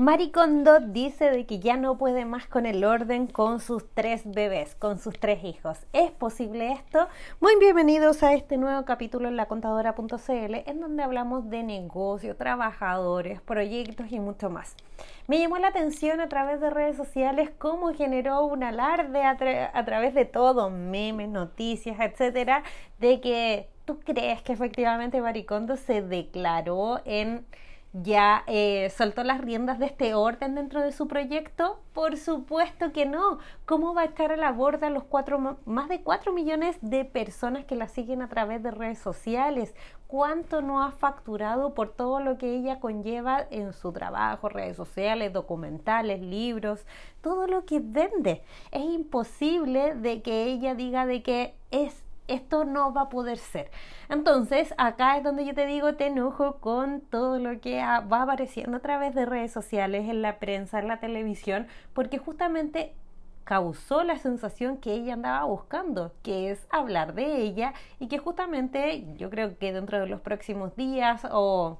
Maricondo dice de que ya no puede más con el orden con sus tres bebés, con sus tres hijos. ¿Es posible esto? Muy bienvenidos a este nuevo capítulo en lacontadora.cl en donde hablamos de negocio, trabajadores, proyectos y mucho más. Me llamó la atención a través de redes sociales cómo generó un alarde a, a través de todo, memes, noticias, etcétera, de que tú crees que efectivamente Maricondo se declaró en ya eh, soltó las riendas de este orden dentro de su proyecto? Por supuesto que no. ¿Cómo va a echar a la borda los cuatro, más de 4 millones de personas que la siguen a través de redes sociales? ¿Cuánto no ha facturado por todo lo que ella conlleva en su trabajo, redes sociales, documentales, libros, todo lo que vende? Es imposible de que ella diga de que es esto no va a poder ser. Entonces, acá es donde yo te digo, te enojo con todo lo que va apareciendo a través de redes sociales, en la prensa, en la televisión, porque justamente causó la sensación que ella andaba buscando, que es hablar de ella y que justamente yo creo que dentro de los próximos días o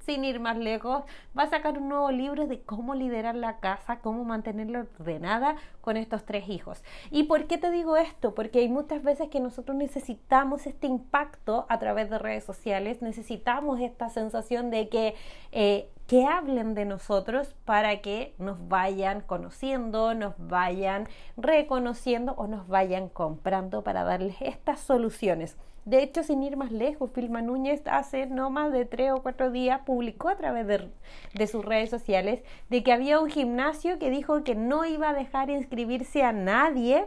sin ir más lejos, va a sacar un nuevo libro de cómo liderar la casa, cómo mantenerla ordenada con estos tres hijos. ¿Y por qué te digo esto? Porque hay muchas veces que nosotros necesitamos este impacto a través de redes sociales, necesitamos esta sensación de que, eh, que hablen de nosotros para que nos vayan conociendo, nos vayan reconociendo o nos vayan comprando para darles estas soluciones. De hecho, sin ir más lejos, Filma Núñez hace no más de tres o cuatro días publicó a través de, de, sus redes sociales de que había un gimnasio que dijo que no iba a dejar inscribirse a nadie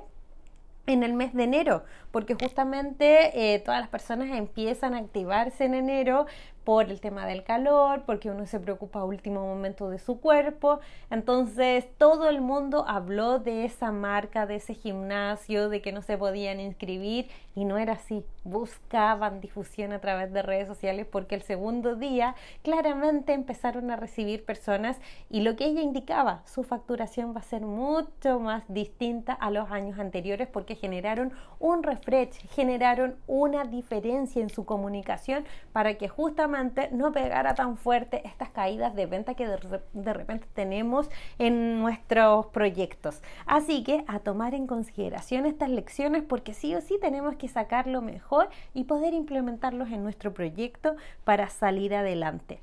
en el mes de enero, porque justamente eh, todas las personas empiezan a activarse en enero por el tema del calor, porque uno se preocupa a último momento de su cuerpo. Entonces todo el mundo habló de esa marca, de ese gimnasio, de que no se podían inscribir y no era así. Buscaban difusión a través de redes sociales porque el segundo día claramente empezaron a recibir personas y lo que ella indicaba, su facturación va a ser mucho más distinta a los años anteriores porque generaron un refresh, generaron una diferencia en su comunicación para que justamente no pegara tan fuerte estas caídas de venta que de, repente tenemos en nuestros proyectos. Así que a tomar en consideración estas lecciones porque sí o sí tenemos que sacar lo mejor y poder implementarlos en nuestro proyecto para salir adelante.